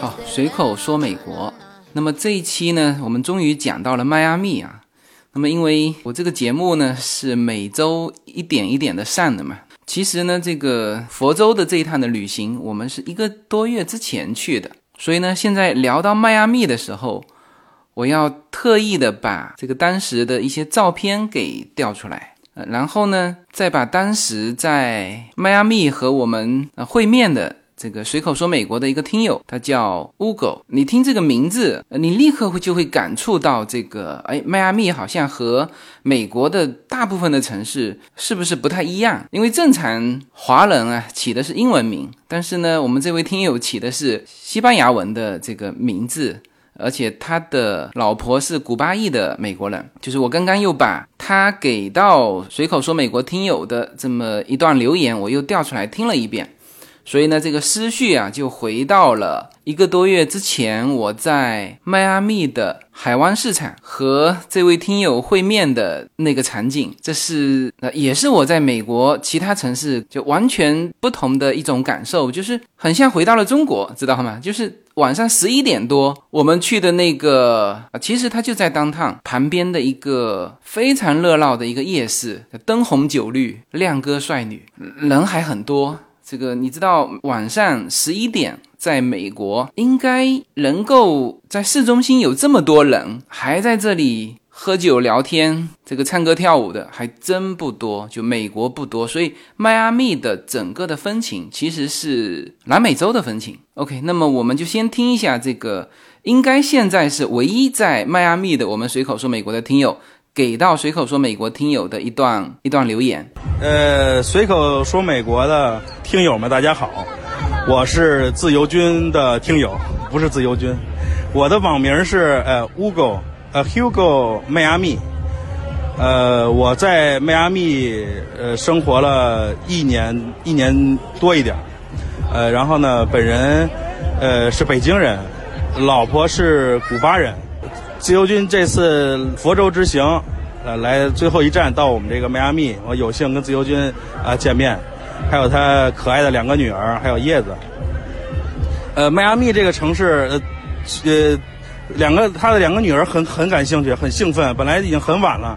好，随口说美国。那么这一期呢，我们终于讲到了迈阿密啊。那么因为我这个节目呢是每周一点一点的上的嘛，其实呢这个佛州的这一趟的旅行，我们是一个多月之前去的，所以呢现在聊到迈阿密的时候，我要特意的把这个当时的一些照片给调出来，呃，然后呢再把当时在迈阿密和我们呃会面的。这个随口说美国的一个听友，他叫 Ugo。你听这个名字，你立刻会就会感触到这个，哎，迈阿密好像和美国的大部分的城市是不是不太一样？因为正常华人啊起的是英文名，但是呢，我们这位听友起的是西班牙文的这个名字，而且他的老婆是古巴裔的美国人。就是我刚刚又把他给到随口说美国听友的这么一段留言，我又调出来听了一遍。所以呢，这个思绪啊，就回到了一个多月之前，我在迈阿密的海湾市场和这位听友会面的那个场景。这是呃，也是我在美国其他城市就完全不同的一种感受，就是很像回到了中国，知道吗？就是晚上十一点多，我们去的那个，啊，其实它就在当趟旁边的一个非常热闹的一个夜市，灯红酒绿，靓哥帅女，人还很多。这个你知道，晚上十一点，在美国应该能够在市中心有这么多人还在这里喝酒聊天，这个唱歌跳舞的还真不多，就美国不多。所以迈阿密的整个的风情其实是南美洲的风情。OK，那么我们就先听一下这个，应该现在是唯一在迈阿密的我们随口说美国的听友。给到随口说美国听友的一段一段留言，呃，随口说美国的听友们，大家好，我是自由军的听友，不是自由军，我的网名是呃 Hugo，呃 Hugo 迈阿密，呃我在迈阿密呃生活了一年一年多一点，呃然后呢本人呃是北京人，老婆是古巴人。自由军这次佛州之行，呃，来最后一站到我们这个迈阿密，我有幸跟自由军啊见面，还有他可爱的两个女儿，还有叶子。呃，迈阿密这个城市，呃，呃，两个他的两个女儿很很感兴趣，很兴奋。本来已经很晚了，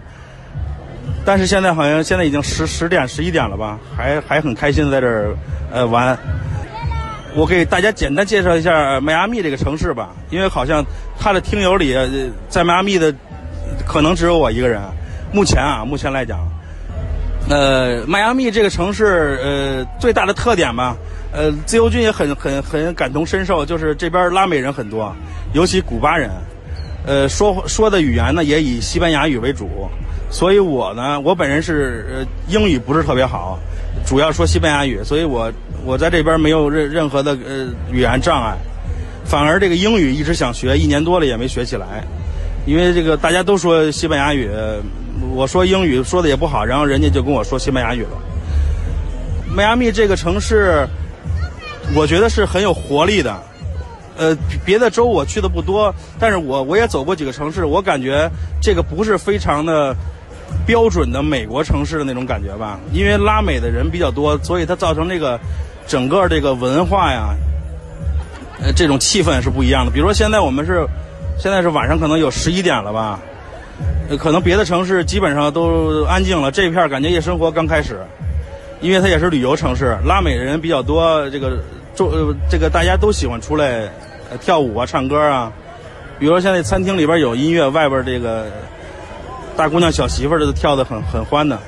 但是现在好像现在已经十十点十一点了吧，还还很开心在这儿呃玩。我给大家简单介绍一下迈阿密这个城市吧，因为好像他的听友里在迈阿密的可能只有我一个人。目前啊，目前来讲，呃，迈阿密这个城市呃最大的特点吧，呃，自由军也很很很感同身受，就是这边拉美人很多，尤其古巴人，呃，说说的语言呢也以西班牙语为主，所以我呢，我本人是呃英语不是特别好，主要说西班牙语，所以我。我在这边没有任任何的呃语言障碍，反而这个英语一直想学，一年多了也没学起来，因为这个大家都说西班牙语，我说英语说的也不好，然后人家就跟我说西班牙语了。迈阿密这个城市，我觉得是很有活力的，呃，别的州我去的不多，但是我我也走过几个城市，我感觉这个不是非常的。标准的美国城市的那种感觉吧，因为拉美的人比较多，所以它造成这个整个这个文化呀，呃，这种气氛是不一样的。比如说现在我们是现在是晚上可能有十一点了吧，可能别的城市基本上都安静了，这一片感觉夜生活刚开始，因为它也是旅游城市，拉美的人比较多，这个周这个大家都喜欢出来跳舞啊、唱歌啊。比如说现在餐厅里边有音乐，外边这个。大姑娘、小媳妇儿都跳得很很欢的，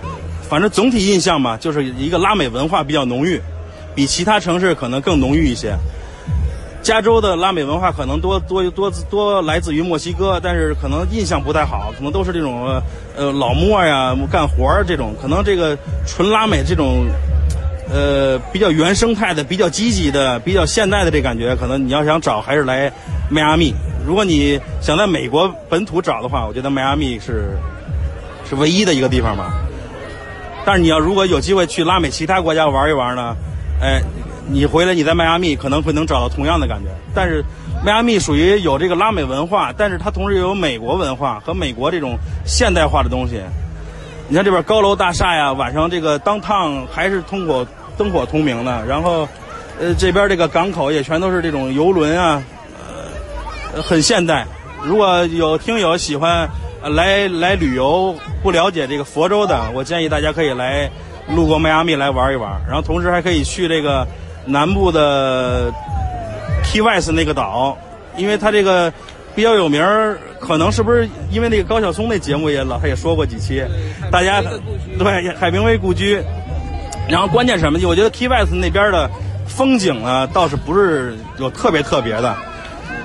反正总体印象吧，就是一个拉美文化比较浓郁，比其他城市可能更浓郁一些。加州的拉美文化可能多多多多来自于墨西哥，但是可能印象不太好，可能都是这种呃老墨呀干活儿这种，可能这个纯拉美这种呃比较原生态的、比较积极的、比较现代的这感觉，可能你要想找还是来迈阿密。如果你想在美国本土找的话，我觉得迈阿密是。是唯一的一个地方吧，但是你要如果有机会去拉美其他国家玩一玩呢，哎，你回来你在迈阿密可能会能找到同样的感觉。但是迈阿密属于有这个拉美文化，但是它同时又有美国文化和美国这种现代化的东西。你看这边高楼大厦呀，晚上这个当趟还是通火灯火通明的，然后，呃，这边这个港口也全都是这种游轮啊，呃，很现代。如果有听友喜欢来来旅游，不了解这个佛州的，我建议大家可以来路过迈阿密来玩一玩，然后同时还可以去这个南部的 Key West 那个岛，因为它这个比较有名儿，可能是不是因为那个高晓松那节目也老他也说过几期，大家对海明威故居，然后关键什么？我觉得 Key West 那边的风景呢，倒是不是有特别特别的。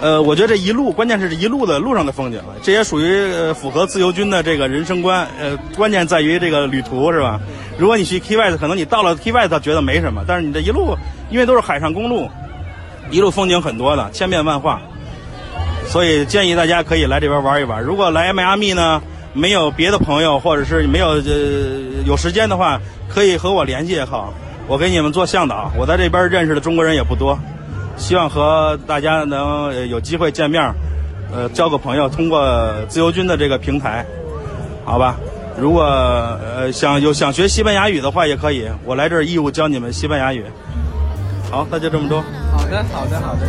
呃，我觉得这一路，关键是这一路的路上的风景，这也属于呃符合自由军的这个人生观。呃，关键在于这个旅途是吧？如果你去 Key West，可能你到了 Key West 觉得没什么，但是你这一路，因为都是海上公路，一路风景很多的，千变万化。所以建议大家可以来这边玩一玩。如果来迈阿密呢，没有别的朋友，或者是没有呃有时间的话，可以和我联系也好，我给你们做向导。我在这边认识的中国人也不多。希望和大家能有机会见面，呃，交个朋友。通过自由军的这个平台，好吧？如果呃想有想学西班牙语的话，也可以，我来这儿义务教你们西班牙语。好，那就这么多。好的，好的，好的。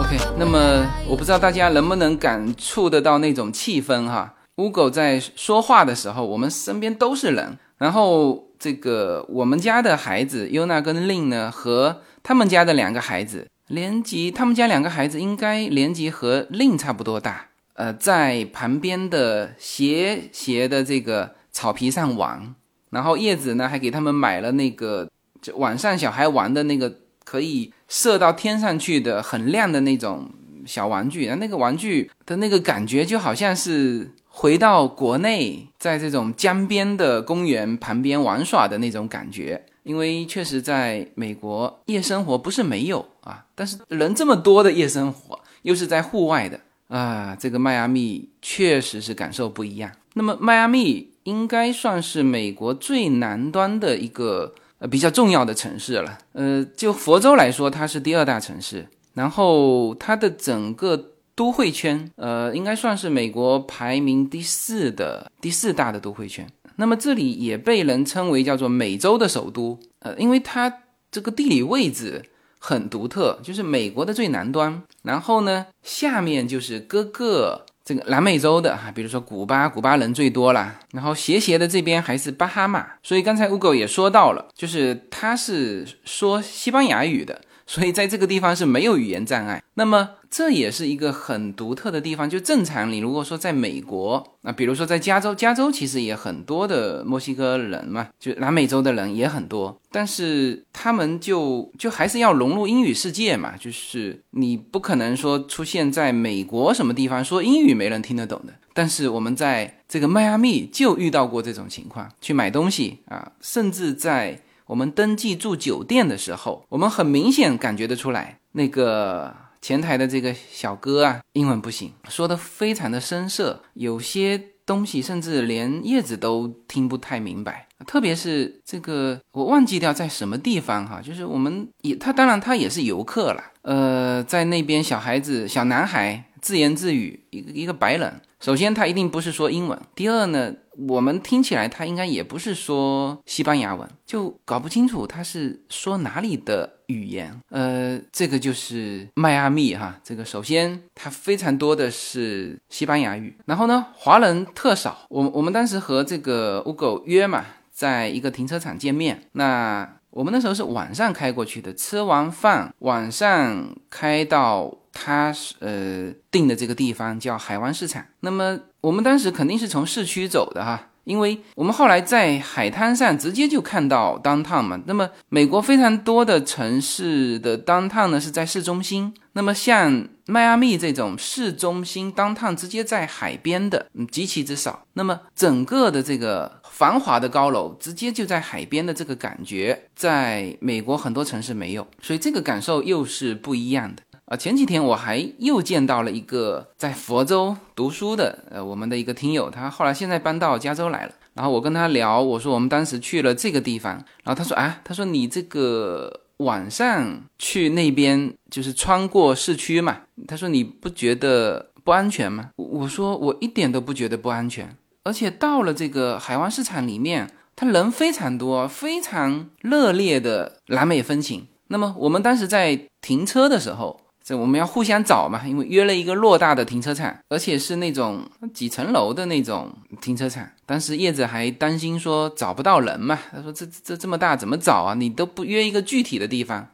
OK，那么我不知道大家能不能感触得到那种气氛哈。乌狗在说话的时候，我们身边都是人，然后。这个我们家的孩子优娜跟令呢，和他们家的两个孩子年级，他们家两个孩子应该年级和令差不多大。呃，在旁边的斜斜的这个草皮上玩，然后叶子呢还给他们买了那个就晚上小孩玩的那个可以射到天上去的很亮的那种小玩具，那个玩具的那个感觉就好像是。回到国内，在这种江边的公园旁边玩耍的那种感觉，因为确实在美国夜生活不是没有啊，但是人这么多的夜生活，又是在户外的啊，这个迈阿密确实是感受不一样。那么迈阿密应该算是美国最南端的一个呃比较重要的城市了，呃，就佛州来说，它是第二大城市，然后它的整个。都会圈，呃，应该算是美国排名第四的第四大的都会圈。那么这里也被人称为叫做美洲的首都，呃，因为它这个地理位置很独特，就是美国的最南端，然后呢，下面就是各个这个南美洲的哈，比如说古巴，古巴人最多了，然后斜斜的这边还是巴哈马。所以刚才乌狗也说到了，就是他是说西班牙语的。所以在这个地方是没有语言障碍，那么这也是一个很独特的地方。就正常，你如果说在美国，那比如说在加州，加州其实也很多的墨西哥人嘛，就南美洲的人也很多，但是他们就就还是要融入英语世界嘛，就是你不可能说出现在美国什么地方说英语没人听得懂的。但是我们在这个迈阿密就遇到过这种情况，去买东西啊，甚至在。我们登记住酒店的时候，我们很明显感觉得出来，那个前台的这个小哥啊，英文不行，说的非常的生涩，有些东西甚至连叶子都听不太明白。特别是这个，我忘记掉在什么地方哈，就是我们也他当然他也是游客了，呃，在那边小孩子小男孩自言自语，一个一个白人。首先，他一定不是说英文。第二呢，我们听起来他应该也不是说西班牙文，就搞不清楚他是说哪里的语言。呃，这个就是迈阿密哈。这个首先，它非常多的是西班牙语，然后呢，华人特少。我我们当时和这个乌狗约嘛，在一个停车场见面。那我们那时候是晚上开过去的，吃完饭晚上开到。他呃定的这个地方叫海湾市场，那么我们当时肯定是从市区走的哈，因为我们后来在海滩上直接就看到 downtown 嘛。那么美国非常多的城市的 downtown 呢是在市中心，那么像迈阿密这种市中心 downtown 直接在海边的嗯极其之少。那么整个的这个繁华的高楼直接就在海边的这个感觉，在美国很多城市没有，所以这个感受又是不一样的。啊，前几天我还又见到了一个在佛州读书的，呃，我们的一个听友，他后来现在搬到加州来了。然后我跟他聊，我说我们当时去了这个地方，然后他说啊，他说你这个晚上去那边就是穿过市区嘛，他说你不觉得不安全吗？我说我一点都不觉得不安全，而且到了这个海湾市场里面，他人非常多，非常热烈的南美风情。那么我们当时在停车的时候。这我们要互相找嘛，因为约了一个偌大的停车场，而且是那种几层楼的那种停车场。当时叶子还担心说找不到人嘛，他说这这这么大怎么找啊？你都不约一个具体的地方。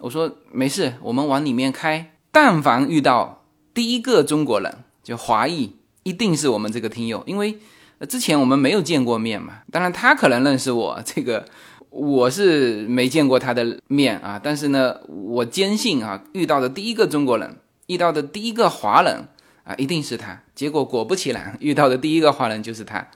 我说没事，我们往里面开。但凡遇到第一个中国人，就华裔，一定是我们这个听友，因为之前我们没有见过面嘛。当然他可能认识我这个。我是没见过他的面啊，但是呢，我坚信啊，遇到的第一个中国人，遇到的第一个华人啊，一定是他。结果果不其然，遇到的第一个华人就是他。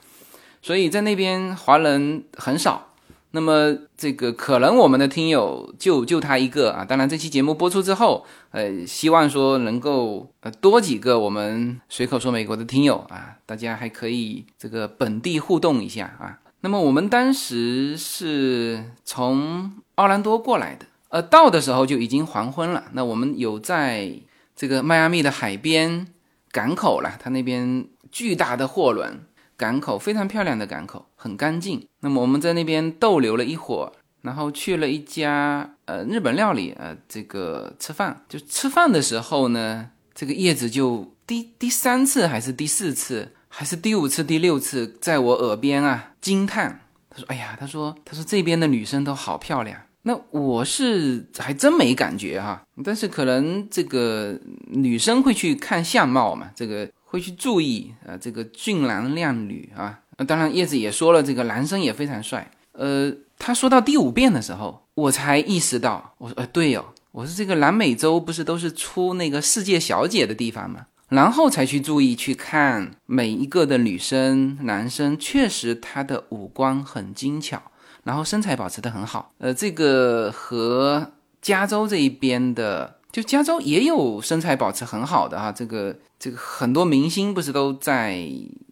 所以在那边华人很少，那么这个可能我们的听友就就他一个啊。当然这期节目播出之后，呃，希望说能够呃多几个我们随口说美国的听友啊，大家还可以这个本地互动一下啊。那么我们当时是从奥兰多过来的，呃，到的时候就已经黄昏了。那我们有在这个迈阿密的海边港口了，它那边巨大的货轮港口，非常漂亮的港口，很干净。那么我们在那边逗留了一会儿，然后去了一家呃日本料理，呃，这个吃饭。就吃饭的时候呢，这个叶子就第第三次还是第四次。还是第五次、第六次，在我耳边啊惊叹。他说：“哎呀，他说，他说这边的女生都好漂亮。那我是还真没感觉哈。但是可能这个女生会去看相貌嘛，这个会去注意啊，这个俊男靓女啊。那当然，叶子也说了，这个男生也非常帅。呃，他说到第五遍的时候，我才意识到，我说，呃，对哦，我说这个南美洲不是都是出那个世界小姐的地方吗？”然后才去注意去看每一个的女生、男生，确实他的五官很精巧，然后身材保持的很好。呃，这个和加州这一边的，就加州也有身材保持很好的哈，这个这个很多明星不是都在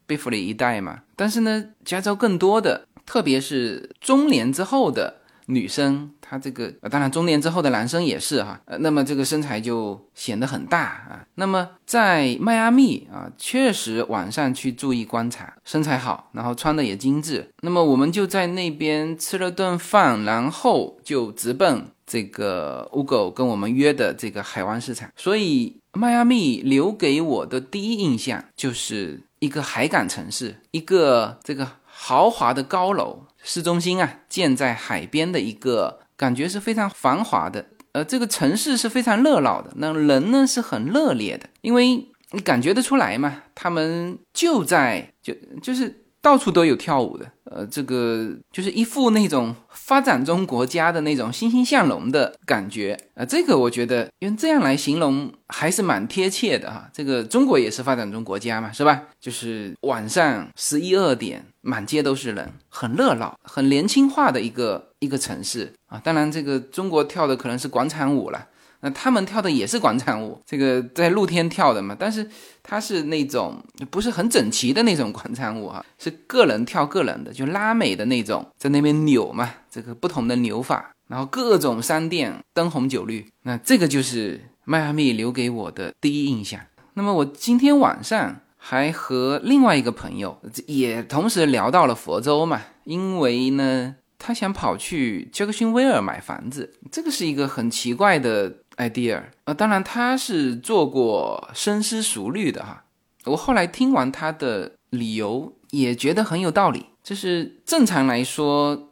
贝弗利一带嘛？但是呢，加州更多的，特别是中年之后的。女生，他这个呃当然中年之后的男生也是哈，呃，那么这个身材就显得很大啊。那么在迈阿密啊，确实晚上去注意观察，身材好，然后穿的也精致。那么我们就在那边吃了顿饭，然后就直奔这个乌狗跟我们约的这个海湾市场。所以迈阿密留给我的第一印象就是一个海港城市，一个这个豪华的高楼。市中心啊，建在海边的一个感觉是非常繁华的，呃，这个城市是非常热闹的，那人呢是很热烈的，因为你感觉得出来嘛，他们就在就就是到处都有跳舞的。呃，这个就是一副那种发展中国家的那种欣欣向荣的感觉啊，这个我觉得用这样来形容还是蛮贴切的哈。这个中国也是发展中国家嘛，是吧？就是晚上十一二点，满街都是人，很热闹，很年轻化的一个一个城市啊。当然，这个中国跳的可能是广场舞了。那他们跳的也是广场舞，这个在露天跳的嘛，但是它是那种不是很整齐的那种广场舞哈，是个人跳个人的，就拉美的那种，在那边扭嘛，这个不同的扭法，然后各种商店灯红酒绿，那这个就是迈阿密留给我的第一印象。那么我今天晚上还和另外一个朋友也同时聊到了佛州嘛，因为呢，他想跑去杰克逊威尔买房子，这个是一个很奇怪的。idea 呃，当然他是做过深思熟虑的哈。我后来听完他的理由，也觉得很有道理。就是正常来说，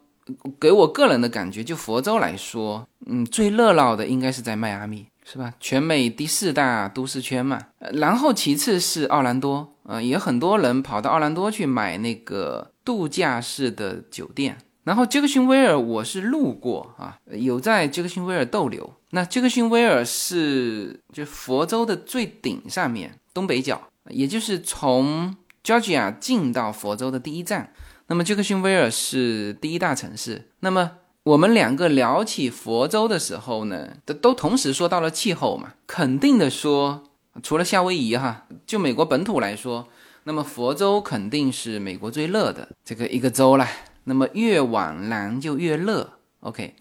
给我个人的感觉，就佛州来说，嗯，最热闹的应该是在迈阿密，是吧？全美第四大都市圈嘛。然后其次是奥兰多，呃，也很多人跑到奥兰多去买那个度假式的酒店。然后杰克逊威尔，我是路过啊，有在杰克逊威尔逗留。那杰克逊威尔是就佛州的最顶上面东北角，也就是从 Georgia 进到佛州的第一站。那么杰克逊威尔是第一大城市。那么我们两个聊起佛州的时候呢，都都同时说到了气候嘛，肯定的说，除了夏威夷哈，就美国本土来说，那么佛州肯定是美国最热的这个一个州啦。那么越往南就越热，OK。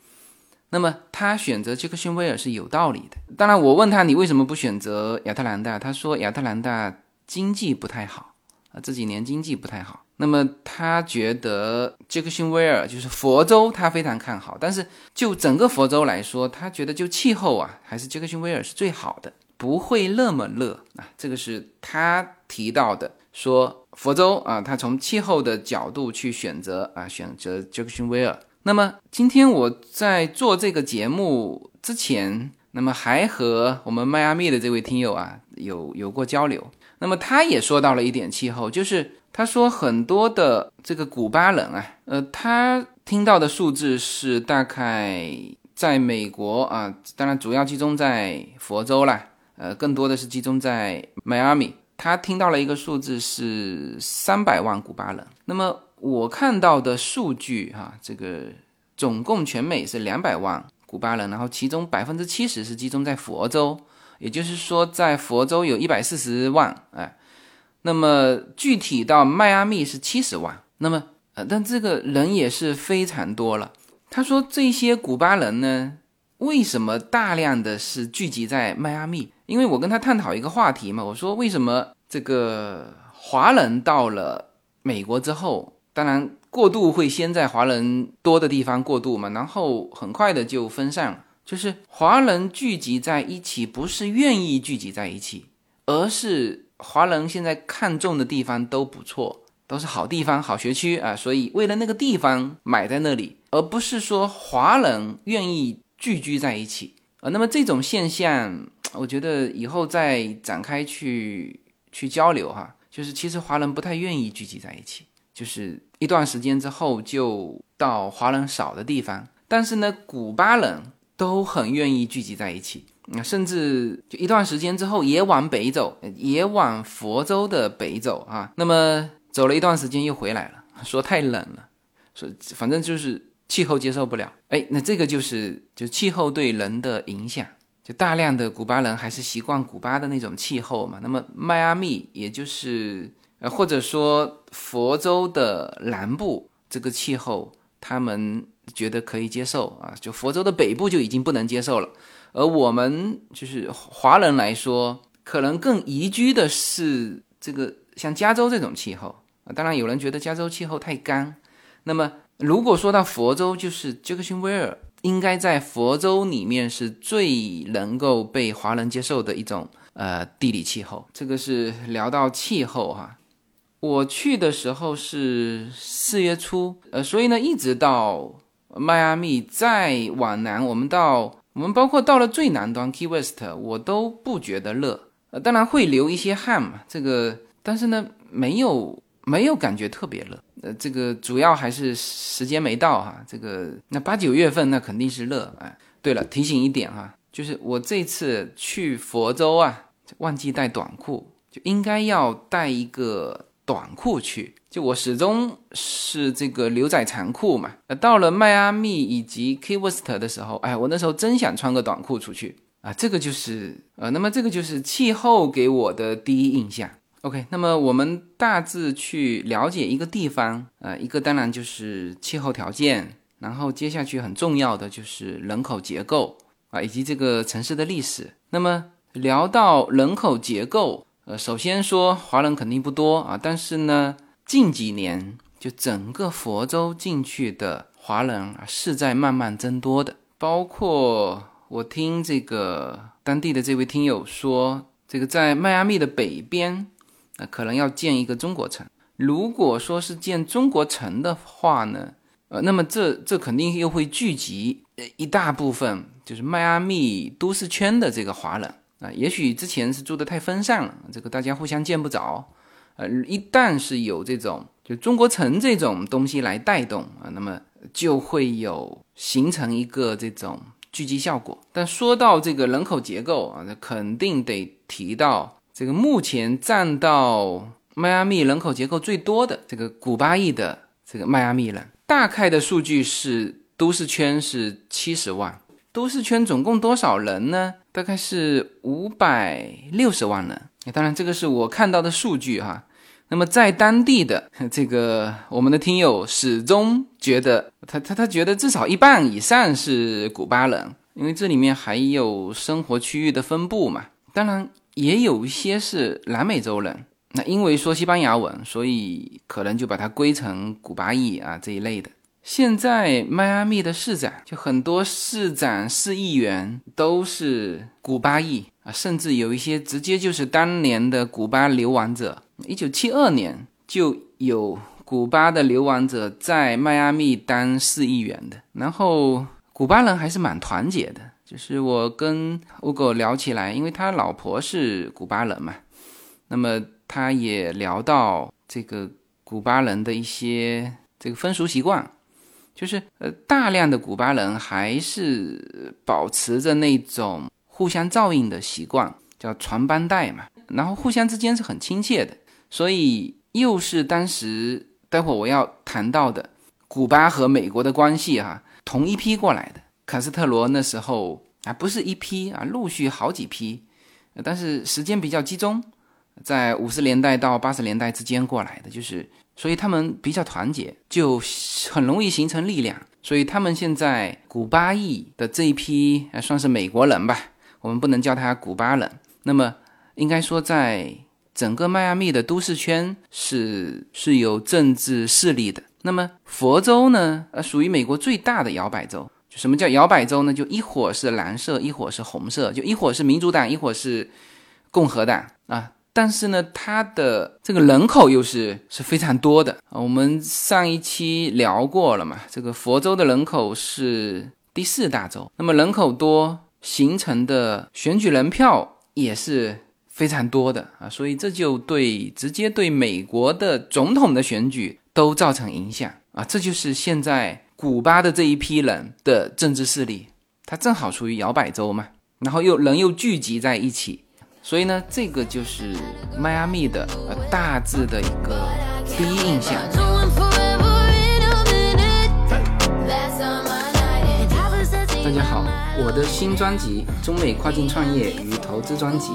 那么他选择杰克逊威尔是有道理的。当然，我问他你为什么不选择亚特兰大，他说亚特兰大经济不太好啊，这几年经济不太好。那么他觉得杰克逊威尔就是佛州，他非常看好。但是就整个佛州来说，他觉得就气候啊，还是杰克逊威尔是最好的，不会那么热啊。这个是他提到的。说佛州啊，他从气候的角度去选择啊，选择杰克逊威尔。那么今天我在做这个节目之前，那么还和我们迈阿密的这位听友啊有有过交流。那么他也说到了一点气候，就是他说很多的这个古巴人啊，呃，他听到的数字是大概在美国啊，当然主要集中在佛州啦，呃，更多的是集中在迈阿密。他听到了一个数字是三百万古巴人，那么我看到的数据哈，这个总共全美是两百万古巴人，然后其中百分之七十是集中在佛州，也就是说在佛州有一百四十万，哎，那么具体到迈阿密是七十万，那么呃，但这个人也是非常多了。他说这些古巴人呢，为什么大量的是聚集在迈阿密？因为我跟他探讨一个话题嘛，我说为什么这个华人到了美国之后，当然过渡会先在华人多的地方过渡嘛，然后很快的就分散了。就是华人聚集在一起，不是愿意聚集在一起，而是华人现在看中的地方都不错，都是好地方、好学区啊，所以为了那个地方买在那里，而不是说华人愿意聚居在一起啊。那么这种现象。我觉得以后再展开去去交流哈，就是其实华人不太愿意聚集在一起，就是一段时间之后就到华人少的地方，但是呢，古巴人都很愿意聚集在一起，甚至就一段时间之后也往北走，也往佛州的北走啊，那么走了一段时间又回来了，说太冷了，说反正就是气候接受不了，哎，那这个就是就气候对人的影响。就大量的古巴人还是习惯古巴的那种气候嘛，那么迈阿密也就是呃或者说佛州的南部这个气候，他们觉得可以接受啊，就佛州的北部就已经不能接受了，而我们就是华人来说，可能更宜居的是这个像加州这种气候。啊，当然有人觉得加州气候太干，那么如果说到佛州，就是杰克逊威尔。应该在佛州里面是最能够被华人接受的一种呃地理气候。这个是聊到气候哈。我去的时候是四月初，呃，所以呢，一直到迈阿密再往南，我们到我们包括到了最南端 Key West，我都不觉得热，呃，当然会流一些汗嘛。这个，但是呢，没有没有感觉特别热。呃，这个主要还是时间没到哈。这个那八九月份那肯定是热哎。对了，提醒一点哈，就是我这次去佛州啊，忘记带短裤，就应该要带一个短裤去。就我始终是这个牛仔长裤嘛。呃，到了迈阿密以及 Key West 的时候，哎，我那时候真想穿个短裤出去啊。这个就是呃，那么这个就是气候给我的第一印象。OK，那么我们大致去了解一个地方，呃，一个当然就是气候条件，然后接下去很重要的就是人口结构啊，以及这个城市的历史。那么聊到人口结构，呃，首先说华人肯定不多啊，但是呢，近几年就整个佛州进去的华人啊是在慢慢增多的，包括我听这个当地的这位听友说，这个在迈阿密的北边。那可能要建一个中国城。如果说是建中国城的话呢，呃，那么这这肯定又会聚集一大部分，就是迈阿密都市圈的这个华人啊。也许之前是住的太分散了，这个大家互相见不着。呃，一旦是有这种就中国城这种东西来带动啊，那么就会有形成一个这种聚集效果。但说到这个人口结构啊，那肯定得提到。这个目前占到迈阿密人口结构最多的这个古巴裔的这个迈阿密人，大概的数据是都市圈是七十万，都市圈总共多少人呢？大概是五百六十万人。当然这个是我看到的数据哈。那么在当地的这个我们的听友始终觉得他他他觉得至少一半以上是古巴人，因为这里面还有生活区域的分布嘛。当然也有一些是南美洲人，那因为说西班牙文，所以可能就把它归成古巴裔啊这一类的。现在迈阿密的市长，就很多市长、市议员都是古巴裔啊，甚至有一些直接就是当年的古巴流亡者。一九七二年就有古巴的流亡者在迈阿密当市议员的。然后古巴人还是蛮团结的，是我跟乌狗聊起来，因为他老婆是古巴人嘛，那么他也聊到这个古巴人的一些这个风俗习惯。就是呃，大量的古巴人还是保持着那种互相照应的习惯，叫传帮带嘛。然后互相之间是很亲切的，所以又是当时待会我要谈到的古巴和美国的关系哈，同一批过来的。卡斯特罗那时候啊，不是一批啊，陆续好几批，但是时间比较集中，在五十年代到八十年代之间过来的，就是。所以他们比较团结，就很容易形成力量。所以他们现在古巴裔的这一批，还算是美国人吧，我们不能叫他古巴人。那么应该说，在整个迈阿密的都市圈是是有政治势力的。那么佛州呢，呃，属于美国最大的摇摆州。什么叫摇摆州呢？就一会是蓝色，一会是红色，就一会是民主党，一会是共和党啊。但是呢，它的这个人口又是是非常多的啊。我们上一期聊过了嘛，这个佛州的人口是第四大州，那么人口多形成的选举人票也是非常多的啊，所以这就对直接对美国的总统的选举都造成影响啊。这就是现在古巴的这一批人的政治势力，它正好处于摇摆州嘛，然后又人又聚集在一起。所以呢，这个就是迈阿密的呃大致的一个第一印象。大家好，我的新专辑《中美跨境创业与投资专辑》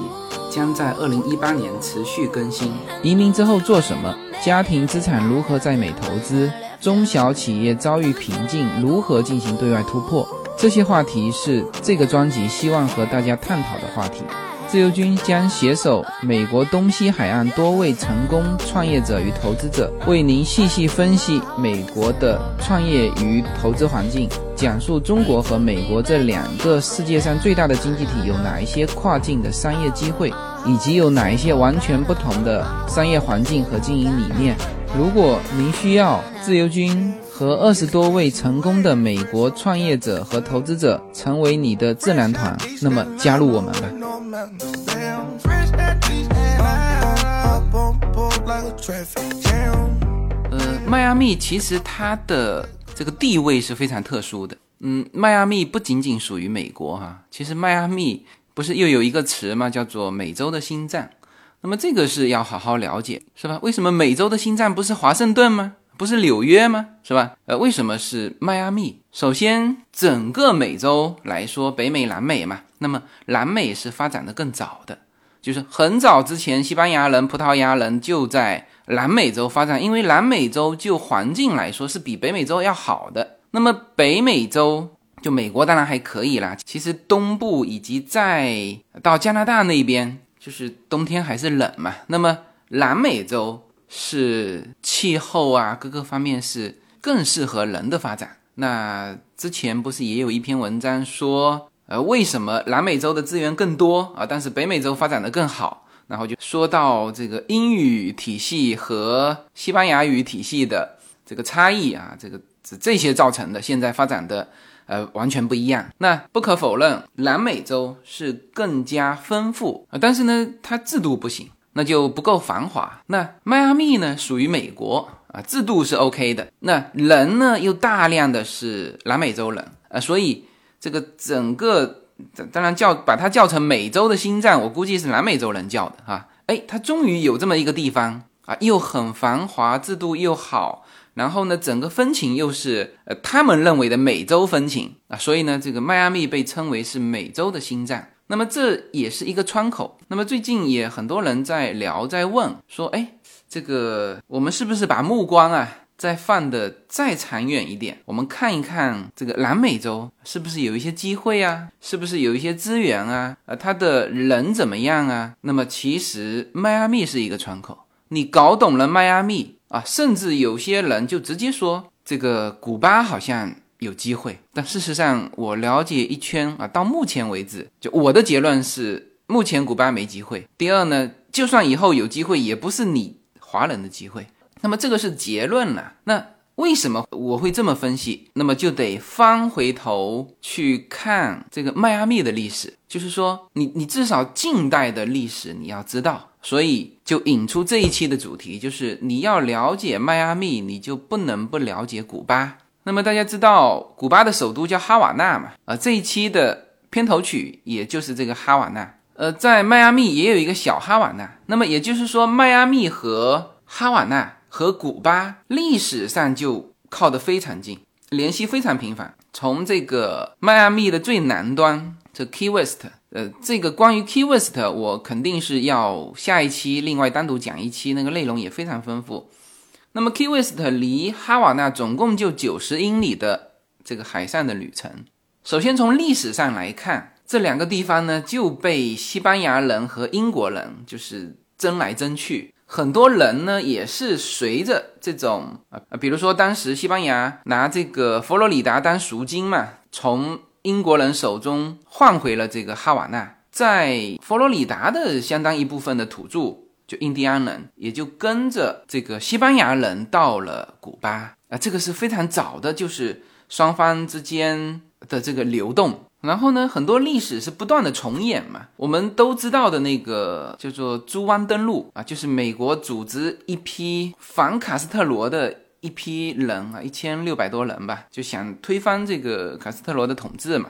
将在二零一八年持续更新。移民之后做什么？家庭资产如何在美投资？中小企业遭遇瓶颈，如何进行对外突破？这些话题是这个专辑希望和大家探讨的话题。自由军将携手美国东西海岸多位成功创业者与投资者，为您细细分析美国的创业与投资环境，讲述中国和美国这两个世界上最大的经济体有哪一些跨境的商业机会，以及有哪一些完全不同的商业环境和经营理念。如果您需要自由军和二十多位成功的美国创业者和投资者成为你的智囊团，那么加入我们吧。呃，迈阿密其实它的这个地位是非常特殊的。嗯，迈阿密不仅仅属于美国哈，其实迈阿密不是又有一个词嘛？叫做美洲的心脏。那么这个是要好好了解，是吧？为什么美洲的心脏不是华盛顿吗？不是纽约吗？是吧？呃，为什么是迈阿密？首先，整个美洲来说，北美、南美嘛，那么南美是发展的更早的，就是很早之前，西班牙人、葡萄牙人就在南美洲发展，因为南美洲就环境来说是比北美洲要好的。那么北美洲就美国当然还可以啦，其实东部以及再到加拿大那边。就是冬天还是冷嘛，那么南美洲是气候啊，各个方面是更适合人的发展。那之前不是也有一篇文章说，呃，为什么南美洲的资源更多啊，但是北美洲发展的更好？然后就说到这个英语体系和西班牙语体系的这个差异啊，这个这些造成的，现在发展的。呃，完全不一样。那不可否认，南美洲是更加丰富啊，但是呢，它制度不行，那就不够繁华。那迈阿密呢，属于美国啊，制度是 OK 的。那人呢，又大量的是南美洲人啊，所以这个整个当然叫把它叫成美洲的心脏，我估计是南美洲人叫的哈。哎，它终于有这么一个地方啊，又很繁华，制度又好。然后呢，整个风情又是呃他们认为的美洲风情啊，所以呢，这个迈阿密被称为是美洲的心脏。那么这也是一个窗口。那么最近也很多人在聊，在问说，哎，这个我们是不是把目光啊再放的再长远一点？我们看一看这个南美洲是不是有一些机会啊？是不是有一些资源啊？呃，它的人怎么样啊？那么其实迈阿密是一个窗口，你搞懂了迈阿密啊，甚至有些人就直接说这个古巴好像有机会，但事实上我了解一圈啊，到目前为止，就我的结论是，目前古巴没机会。第二呢，就算以后有机会，也不是你华人的机会。那么这个是结论了。那为什么我会这么分析？那么就得翻回头去看这个迈阿密的历史，就是说，你你至少近代的历史你要知道。所以就引出这一期的主题，就是你要了解迈阿密，你就不能不了解古巴。那么大家知道，古巴的首都叫哈瓦那嘛？啊，这一期的片头曲也就是这个哈瓦那。呃，在迈阿密也有一个小哈瓦那。那么也就是说，迈阿密和哈瓦那。和古巴历史上就靠得非常近，联系非常频繁。从这个迈阿密的最南端，这 Key West，呃，这个关于 Key West，我肯定是要下一期另外单独讲一期，那个内容也非常丰富。那么 Key West 离哈瓦那总共就九十英里的这个海上的旅程。首先从历史上来看，这两个地方呢就被西班牙人和英国人就是争来争去。很多人呢也是随着这种啊，比如说当时西班牙拿这个佛罗里达当赎金嘛，从英国人手中换回了这个哈瓦那，在佛罗里达的相当一部分的土著就印第安人也就跟着这个西班牙人到了古巴啊，这个是非常早的，就是双方之间的这个流动。然后呢，很多历史是不断的重演嘛。我们都知道的那个叫做猪湾登陆啊，就是美国组织一批反卡斯特罗的一批人啊，一千六百多人吧，就想推翻这个卡斯特罗的统治嘛。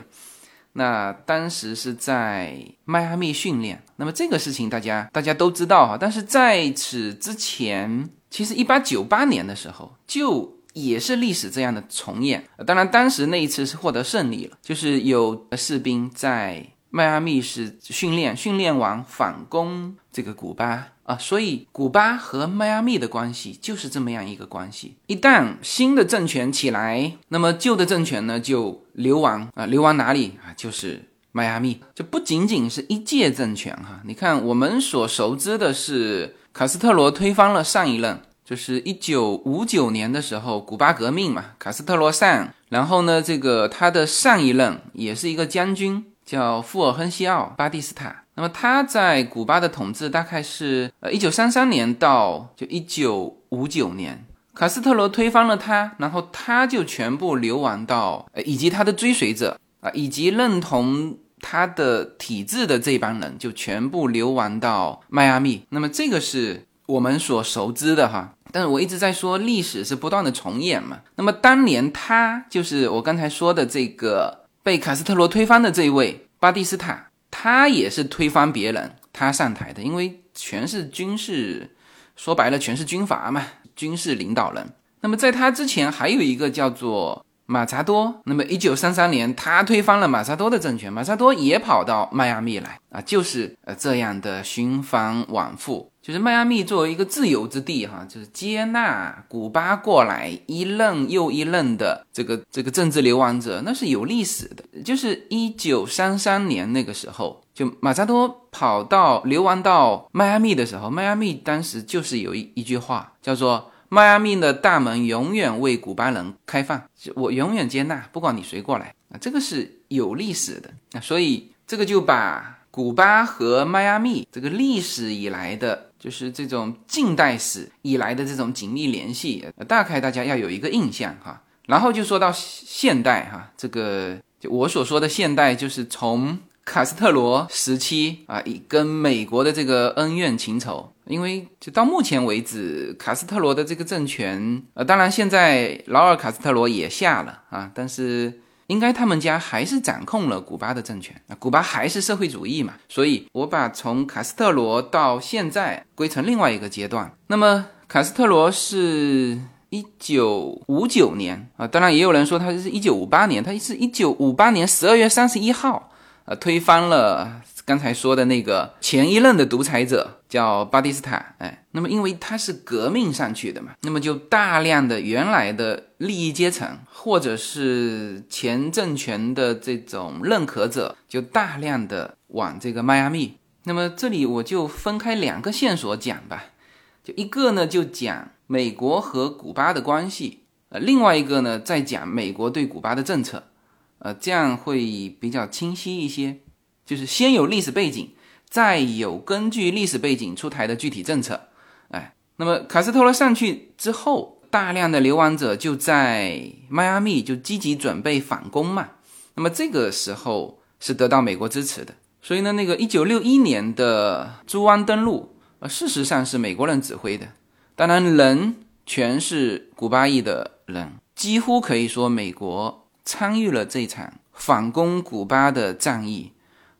那当时是在迈阿密训练。那么这个事情大家大家都知道哈。但是在此之前，其实一八九八年的时候就。也是历史这样的重演，当然当时那一次是获得胜利了，就是有士兵在迈阿密是训练，训练完反攻这个古巴啊，所以古巴和迈阿密的关系就是这么样一个关系。一旦新的政权起来，那么旧的政权呢就流亡啊，流亡哪里啊？就是迈阿密，就不仅仅是一届政权哈。你看我们所熟知的是卡斯特罗推翻了上一任。就是一九五九年的时候，古巴革命嘛，卡斯特罗上，然后呢，这个他的上一任也是一个将军，叫富尔亨西奥·巴蒂斯塔。那么他在古巴的统治大概是呃一九三三年到就一九五九年，卡斯特罗推翻了他，然后他就全部流亡到，呃以及他的追随者啊，以及认同他的体制的这帮人就全部流亡到迈阿密。那么这个是我们所熟知的哈。但是我一直在说历史是不断的重演嘛。那么当年他就是我刚才说的这个被卡斯特罗推翻的这一位巴蒂斯塔，他也是推翻别人，他上台的，因为全是军事，说白了全是军阀嘛，军事领导人。那么在他之前还有一个叫做马扎多，那么一九三三年他推翻了马扎多的政权，马扎多也跑到迈阿密来啊，就是呃这样的循环往复。就是迈阿密作为一个自由之地，哈，就是接纳古巴过来一任又一任的这个这个政治流亡者，那是有历史的。就是一九三三年那个时候，就马扎多跑到流亡到迈阿密的时候，迈阿密当时就是有一一句话叫做“迈阿密的大门永远为古巴人开放，我永远接纳，不管你谁过来啊”，这个是有历史的啊，所以这个就把古巴和迈阿密这个历史以来的。就是这种近代史以来的这种紧密联系，大概大家要有一个印象哈。然后就说到现代哈，这个就我所说的现代，就是从卡斯特罗时期啊，跟美国的这个恩怨情仇，因为就到目前为止，卡斯特罗的这个政权，呃，当然现在劳尔卡斯特罗也下了啊，但是。应该他们家还是掌控了古巴的政权，那古巴还是社会主义嘛，所以我把从卡斯特罗到现在归成另外一个阶段。那么卡斯特罗是一九五九年啊，当然也有人说他是一九五八年，他是一九五八年十二月三十一号，呃，推翻了刚才说的那个前一任的独裁者叫巴蒂斯塔，哎，那么因为他是革命上去的嘛，那么就大量的原来的利益阶层或者是前政权的这种认可者，就大量的往这个迈阿密。那么这里我就分开两个线索讲吧，就一个呢就讲美国和古巴的关系，呃，另外一个呢再讲美国对古巴的政策，呃，这样会比较清晰一些。就是先有历史背景，再有根据历史背景出台的具体政策。哎，那么卡斯特罗上去之后，大量的流亡者就在迈阿密就积极准备反攻嘛。那么这个时候是得到美国支持的。所以呢，那个一九六一年的猪湾登陆，呃，事实上是美国人指挥的，当然人全是古巴裔的人，几乎可以说美国参与了这场反攻古巴的战役，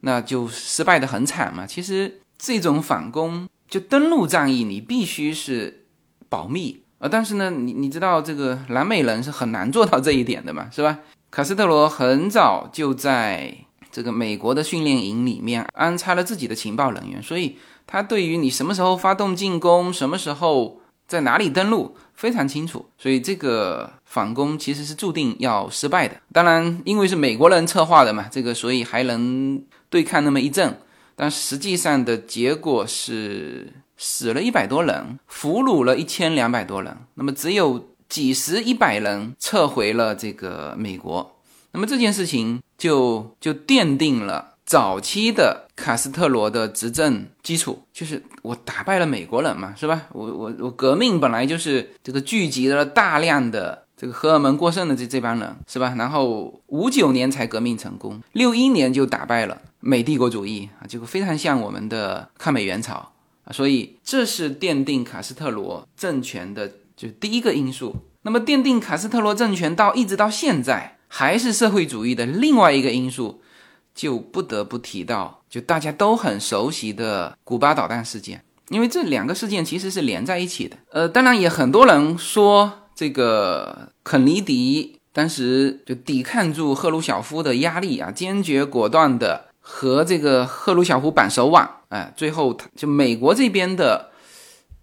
那就失败的很惨嘛。其实这种反攻就登陆战役，你必须是保密啊，但是呢，你你知道这个南美人是很难做到这一点的嘛，是吧？卡斯特罗很早就在。这个美国的训练营里面安插了自己的情报人员，所以他对于你什么时候发动进攻，什么时候在哪里登陆非常清楚。所以这个反攻其实是注定要失败的。当然，因为是美国人策划的嘛，这个所以还能对抗那么一阵。但实际上的结果是死了一百多人，俘虏了一千两百多人，那么只有几十一百人撤回了这个美国。那么这件事情就就奠定了早期的卡斯特罗的执政基础，就是我打败了美国人嘛，是吧？我我我革命本来就是这个聚集了大量的这个荷尔蒙过剩的这这帮人，是吧？然后五九年才革命成功，六一年就打败了美帝国主义啊，这个非常像我们的抗美援朝啊，所以这是奠定卡斯特罗政权的就第一个因素。那么奠定卡斯特罗政权到一直到现在。还是社会主义的另外一个因素，就不得不提到，就大家都很熟悉的古巴导弹事件，因为这两个事件其实是连在一起的。呃，当然也很多人说，这个肯尼迪当时就抵抗住赫鲁晓夫的压力啊，坚决果断的和这个赫鲁晓夫绑手腕，哎，最后就美国这边的，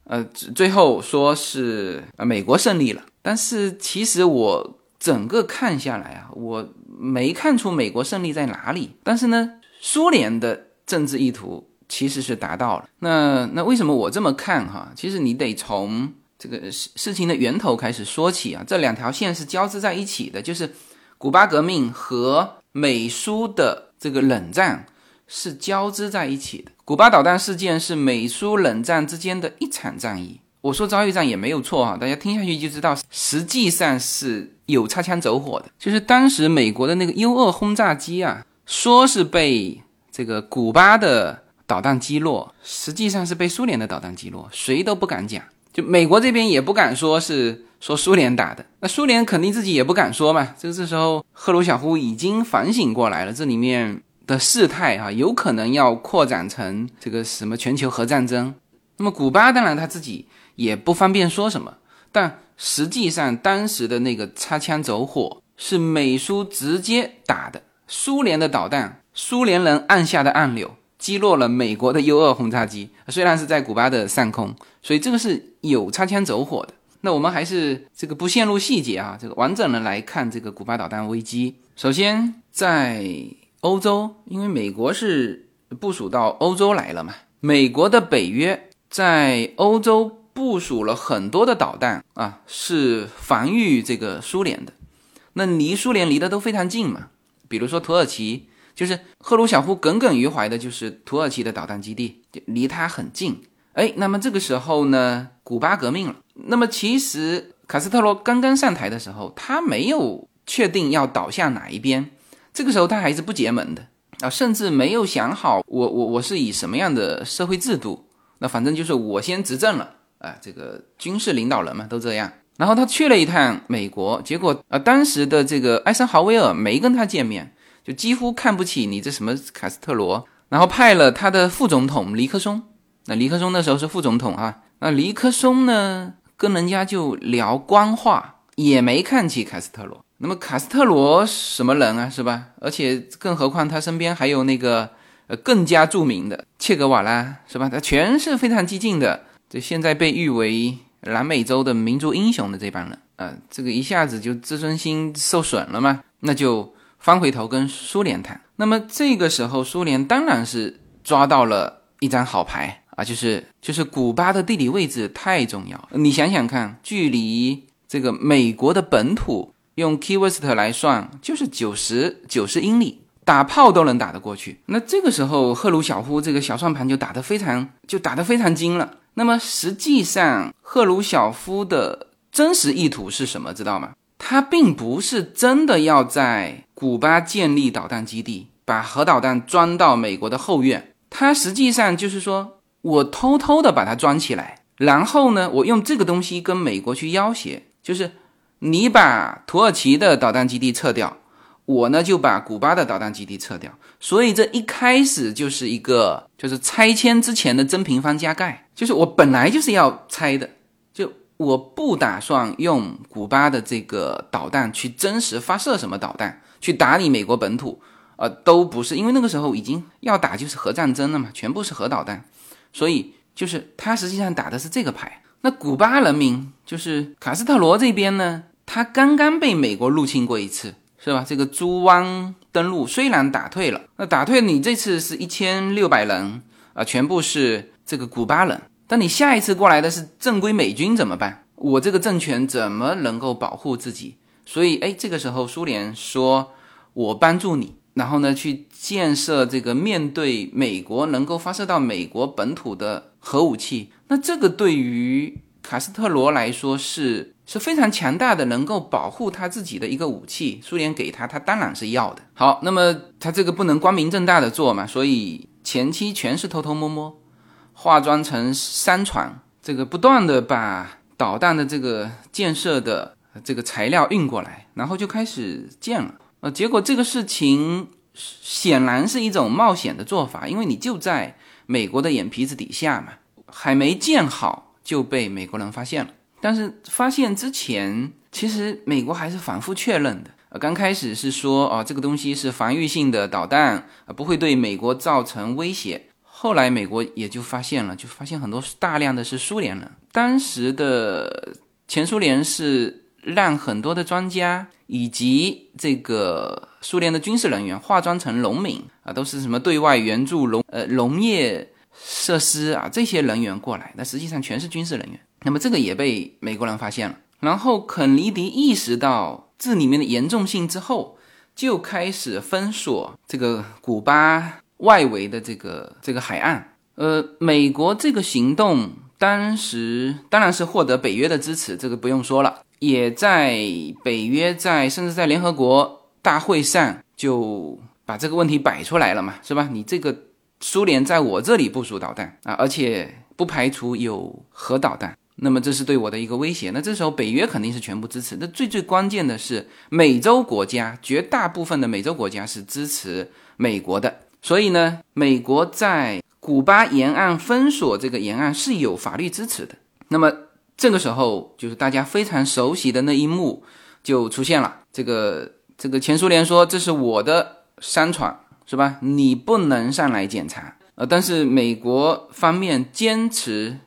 呃，最后说是呃美国胜利了，但是其实我。整个看下来啊，我没看出美国胜利在哪里。但是呢，苏联的政治意图其实是达到了。那那为什么我这么看哈？其实你得从这个事事情的源头开始说起啊。这两条线是交织在一起的，就是古巴革命和美苏的这个冷战是交织在一起的。古巴导弹事件是美苏冷战之间的一场战役。我说遭遇战也没有错啊，大家听下去就知道，实际上是有擦枪走火的。就是当时美国的那个 U 二轰炸机啊，说是被这个古巴的导弹击落，实际上是被苏联的导弹击落，谁都不敢讲。就美国这边也不敢说是说苏联打的，那苏联肯定自己也不敢说嘛。这这时候赫鲁晓夫已经反省过来了，这里面的事态哈，有可能要扩展成这个什么全球核战争。那么古巴当然他自己。也不方便说什么，但实际上当时的那个擦枪走火是美苏直接打的，苏联的导弹，苏联人按下的按钮击落了美国的 U 二轰炸机，虽然是在古巴的上空，所以这个是有擦枪走火的。那我们还是这个不陷入细节啊，这个完整的来看这个古巴导弹危机。首先在欧洲，因为美国是部署到欧洲来了嘛，美国的北约在欧洲。部署了很多的导弹啊，是防御这个苏联的。那离苏联离得都非常近嘛，比如说土耳其，就是赫鲁晓夫耿耿于怀的，就是土耳其的导弹基地，就离他很近。哎，那么这个时候呢，古巴革命了。那么其实卡斯特罗刚刚上台的时候，他没有确定要倒向哪一边，这个时候他还是不结盟的啊，甚至没有想好我我我是以什么样的社会制度，那反正就是我先执政了。啊，这个军事领导人嘛，都这样。然后他去了一趟美国，结果啊，当时的这个艾森豪威尔没跟他见面，就几乎看不起你这什么卡斯特罗。然后派了他的副总统尼克松，那尼克松那时候是副总统啊。那尼克松呢，跟人家就聊官话，也没看起卡斯特罗。那么卡斯特罗什么人啊，是吧？而且更何况他身边还有那个呃更加著名的切格瓦拉，是吧？他全是非常激进的，这现在被誉为南美洲的民族英雄的这帮人，啊，这个一下子就自尊心受损了嘛，那就翻回头跟苏联谈。那么这个时候，苏联当然是抓到了一张好牌啊，就是就是古巴的地理位置太重要，你想想看，距离这个美国的本土。用 Key West 来算，就是九十九十英里，打炮都能打得过去。那这个时候，赫鲁晓夫这个小算盘就打得非常，就打得非常精了。那么实际上，赫鲁晓夫的真实意图是什么？知道吗？他并不是真的要在古巴建立导弹基地，把核导弹装到美国的后院。他实际上就是说，我偷偷的把它装起来，然后呢，我用这个东西跟美国去要挟，就是。你把土耳其的导弹基地撤掉，我呢就把古巴的导弹基地撤掉。所以这一开始就是一个就是拆迁之前的真平方加盖，就是我本来就是要拆的，就我不打算用古巴的这个导弹去真实发射什么导弹去打你美国本土，呃，都不是，因为那个时候已经要打就是核战争了嘛，全部是核导弹，所以就是他实际上打的是这个牌。那古巴人民就是卡斯特罗这边呢，他刚刚被美国入侵过一次，是吧？这个猪湾登陆虽然打退了，那打退你这次是一千六百人啊，全部是这个古巴人。但你下一次过来的是正规美军怎么办？我这个政权怎么能够保护自己？所以，哎，这个时候苏联说，我帮助你，然后呢，去建设这个面对美国能够发射到美国本土的核武器。那这个对于卡斯特罗来说是是非常强大的，能够保护他自己的一个武器。苏联给他，他当然是要的。好，那么他这个不能光明正大的做嘛，所以前期全是偷偷摸摸，化妆成商船，这个不断的把导弹的这个建设的这个材料运过来，然后就开始建了。呃，结果这个事情显然是一种冒险的做法，因为你就在美国的眼皮子底下嘛。还没建好就被美国人发现了，但是发现之前，其实美国还是反复确认的。呃，刚开始是说，哦，这个东西是防御性的导弹，不会对美国造成威胁。后来美国也就发现了，就发现很多大量的是苏联人。当时的前苏联是让很多的专家以及这个苏联的军事人员化妆成农民啊，都是什么对外援助农呃农业。设施啊，这些人员过来，那实际上全是军事人员。那么这个也被美国人发现了。然后肯尼迪意识到这里面的严重性之后，就开始封锁这个古巴外围的这个这个海岸。呃，美国这个行动当时当然是获得北约的支持，这个不用说了。也在北约在甚至在联合国大会上就把这个问题摆出来了嘛，是吧？你这个。苏联在我这里部署导弹啊，而且不排除有核导弹，那么这是对我的一个威胁。那这时候北约肯定是全部支持。那最最关键的是，美洲国家绝大部分的美洲国家是支持美国的，所以呢，美国在古巴沿岸封锁这个沿岸是有法律支持的。那么这个时候，就是大家非常熟悉的那一幕就出现了。这个这个前苏联说这是我的商船。是吧？你不能上来检查，呃，但是美国方面坚持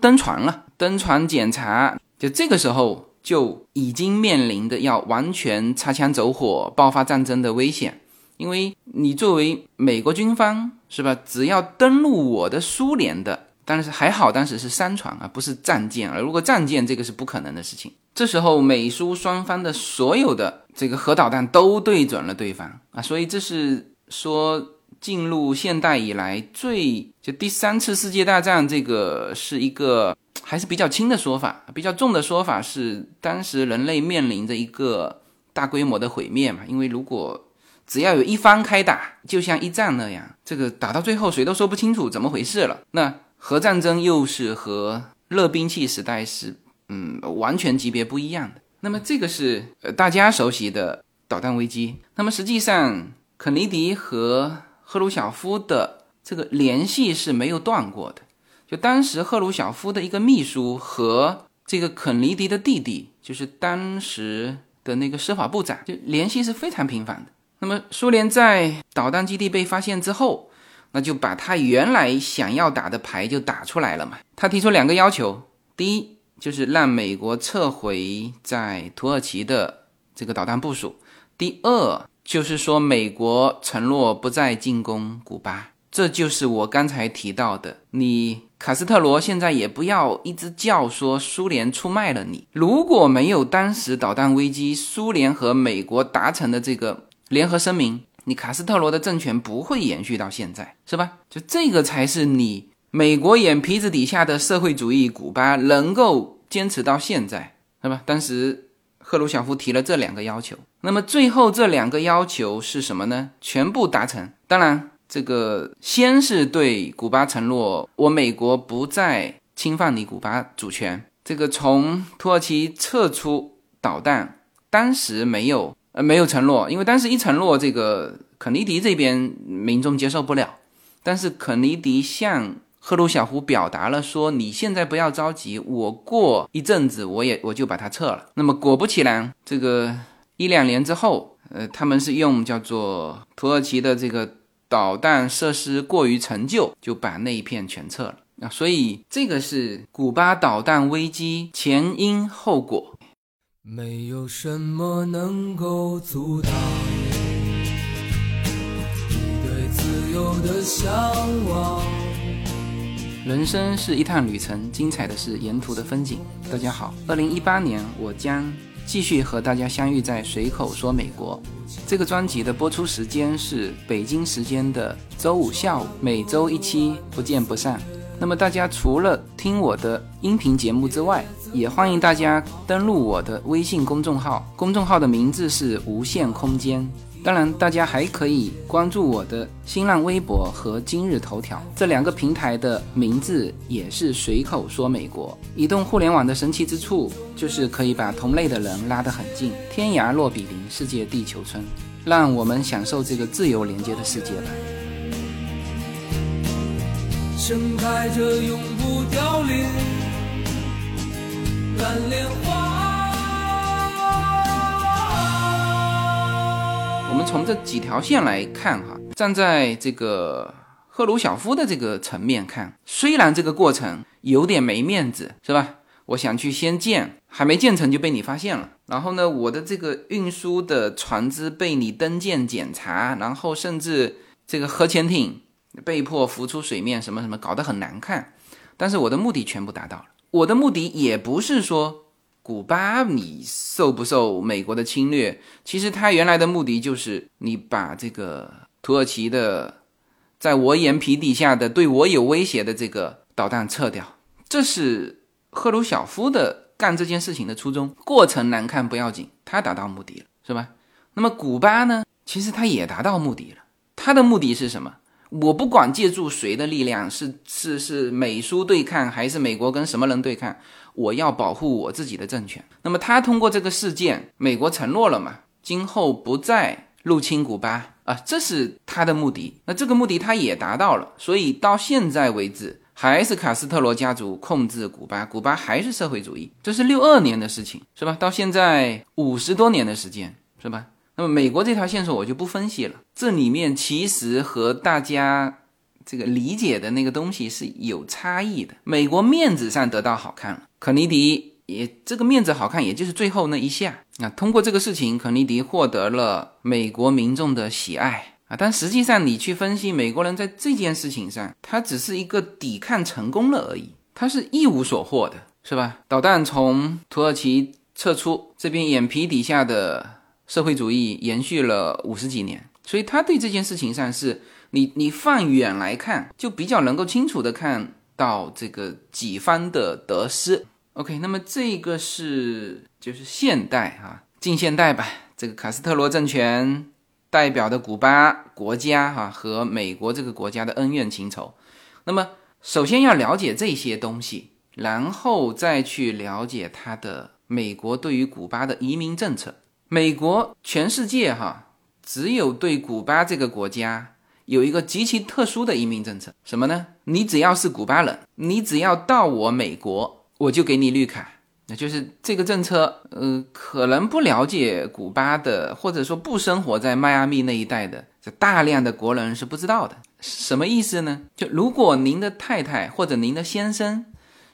登船了，登船检查，就这个时候就已经面临的要完全擦枪走火、爆发战争的危险，因为你作为美国军方，是吧？只要登陆我的苏联的，但是还好当时是商船啊，不是战舰啊，如果战舰，这个是不可能的事情。这时候美苏双方的所有的这个核导弹都对准了对方啊，所以这是。说进入现代以来最就第三次世界大战，这个是一个还是比较轻的说法，比较重的说法是当时人类面临着一个大规模的毁灭嘛。因为如果只要有一方开打，就像一战那样，这个打到最后谁都说不清楚怎么回事了。那核战争又是和热兵器时代是嗯完全级别不一样的。那么这个是呃大家熟悉的导弹危机。那么实际上。肯尼迪和赫鲁晓夫的这个联系是没有断过的。就当时赫鲁晓夫的一个秘书和这个肯尼迪的弟弟，就是当时的那个司法部长，就联系是非常频繁的。那么苏联在导弹基地被发现之后，那就把他原来想要打的牌就打出来了嘛。他提出两个要求，第一就是让美国撤回在土耳其的这个导弹部署，第二就是说美国承诺不再进攻古巴。这就是我刚才提到的，你卡斯特罗现在也不要一直叫说苏联出卖了你。如果没有当时导弹危机，苏联和美国达成的这个联合声明，你卡斯特罗的政权不会延续到现在，是吧？就这个才是你美国眼皮子底下的社会主义古巴能够坚持到现在，是吧？当时赫鲁晓夫提了这两个要求，那么最后这两个要求是什么呢？全部达成，当然。这个先是对古巴承诺，我美国不再侵犯你古巴主权。这个从土耳其撤出导弹，当时没有呃没有承诺，因为当时一承诺，这个肯尼迪这边民众接受不了。但是肯尼迪向赫鲁晓夫表达了说，你现在不要着急，我过一阵子我也我就把它撤了。那么果不其然，这个一两年之后，呃，他们是用叫做土耳其的这个。导弹设施过于陈旧，就把那一片全撤了啊！所以这个是古巴导弹危机前因后果。没有什么能够阻挡你对自由的向往。人生是一趟旅程，精彩的是沿途的风景。大家好，二零一八年我将。继续和大家相遇在随口说美国这个专辑的播出时间是北京时间的周五下午，每周一期，不见不散。那么大家除了听我的音频节目之外，也欢迎大家登录我的微信公众号，公众号的名字是无限空间。当然，大家还可以关注我的新浪微博和今日头条这两个平台的名字也是随口说美国。移动互联网的神奇之处就是可以把同类的人拉得很近，天涯若比邻，世界地球村，让我们享受这个自由连接的世界吧。盛开着永不凋零蓝莲花。我们从这几条线来看哈，站在这个赫鲁晓夫的这个层面看，虽然这个过程有点没面子，是吧？我想去先建，还没建成就被你发现了，然后呢，我的这个运输的船只被你登舰检查，然后甚至这个核潜艇被迫浮出水面，什么什么，搞得很难看。但是我的目的全部达到了，我的目的也不是说。古巴，你受不受美国的侵略？其实他原来的目的就是你把这个土耳其的，在我眼皮底下的对我有威胁的这个导弹撤掉。这是赫鲁晓夫的干这件事情的初衷。过程难看不要紧，他达到目的了，是吧？那么古巴呢？其实他也达到目的了。他的目的是什么？我不管借助谁的力量，是是是美苏对抗，还是美国跟什么人对抗？我要保护我自己的政权。那么他通过这个事件，美国承诺了嘛，今后不再入侵古巴啊，这是他的目的。那这个目的他也达到了，所以到现在为止，还是卡斯特罗家族控制古巴，古巴还是社会主义。这是六二年的事情，是吧？到现在五十多年的时间，是吧？那么美国这条线索我就不分析了，这里面其实和大家。这个理解的那个东西是有差异的。美国面子上得到好看了，肯尼迪也这个面子好看，也就是最后那一下啊。通过这个事情，肯尼迪获得了美国民众的喜爱啊。但实际上，你去分析美国人在这件事情上，他只是一个抵抗成功了而已，他是一无所获的，是吧？导弹从土耳其撤出，这边眼皮底下的社会主义延续了五十几年，所以他对这件事情上是。你你放远来看，就比较能够清楚的看到这个己方的得失。OK，那么这个是就是现代哈，近现代吧。这个卡斯特罗政权代表的古巴国家哈和美国这个国家的恩怨情仇。那么首先要了解这些东西，然后再去了解他的美国对于古巴的移民政策。美国全世界哈只有对古巴这个国家。有一个极其特殊的移民政策，什么呢？你只要是古巴人，你只要到我美国，我就给你绿卡。那就是这个政策，呃，可能不了解古巴的，或者说不生活在迈阿密那一带的这大量的国人是不知道的。什么意思呢？就如果您的太太或者您的先生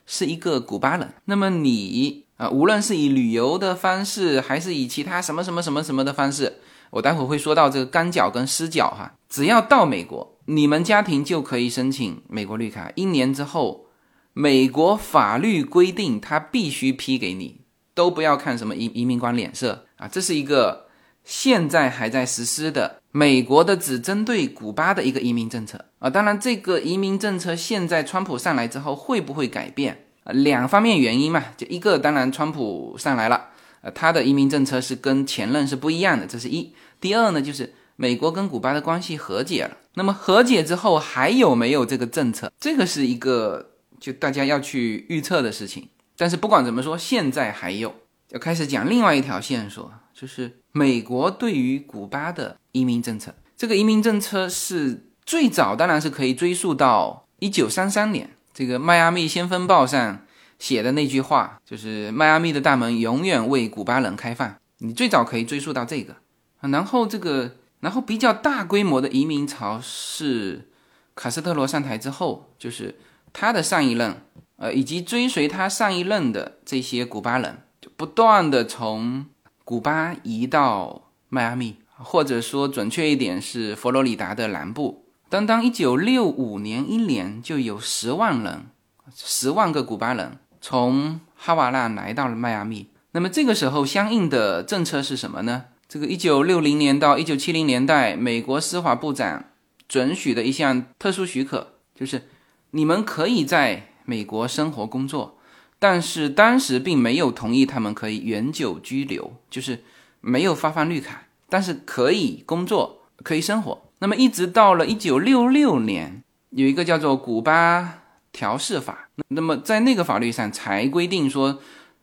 是一个古巴人，那么你啊，无论是以旅游的方式，还是以其他什么什么什么什么的方式，我待会会说到这个干脚跟湿脚哈，只要到美国，你们家庭就可以申请美国绿卡，一年之后，美国法律规定他必须批给你，都不要看什么移移民官脸色啊，这是一个现在还在实施的。美国的只针对古巴的一个移民政策啊，当然这个移民政策现在川普上来之后会不会改变？呃两方面原因嘛，就一个当然川普上来了，呃，他的移民政策是跟前任是不一样的，这是一。第二呢，就是美国跟古巴的关系和解了，那么和解之后还有没有这个政策？这个是一个就大家要去预测的事情。但是不管怎么说，现在还有，要开始讲另外一条线索，就是美国对于古巴的。移民政策，这个移民政策是最早，当然是可以追溯到一九三三年，这个《迈阿密先锋报》上写的那句话，就是“迈阿密的大门永远为古巴人开放”。你最早可以追溯到这个，然后这个，然后比较大规模的移民潮是卡斯特罗上台之后，就是他的上一任，呃，以及追随他上一任的这些古巴人，就不断的从古巴移到迈阿密。或者说准确一点是佛罗里达的南部。单单一九六五年一年就有十万人，十万个古巴人从哈瓦那来到了迈阿密。那么这个时候相应的政策是什么呢？这个一九六零年到一九七零年代，美国司法部长准许的一项特殊许可，就是你们可以在美国生活工作，但是当时并没有同意他们可以永久居留，就是没有发放绿卡。但是可以工作，可以生活。那么一直到了一九六六年，有一个叫做《古巴调试法》。那么在那个法律上才规定说，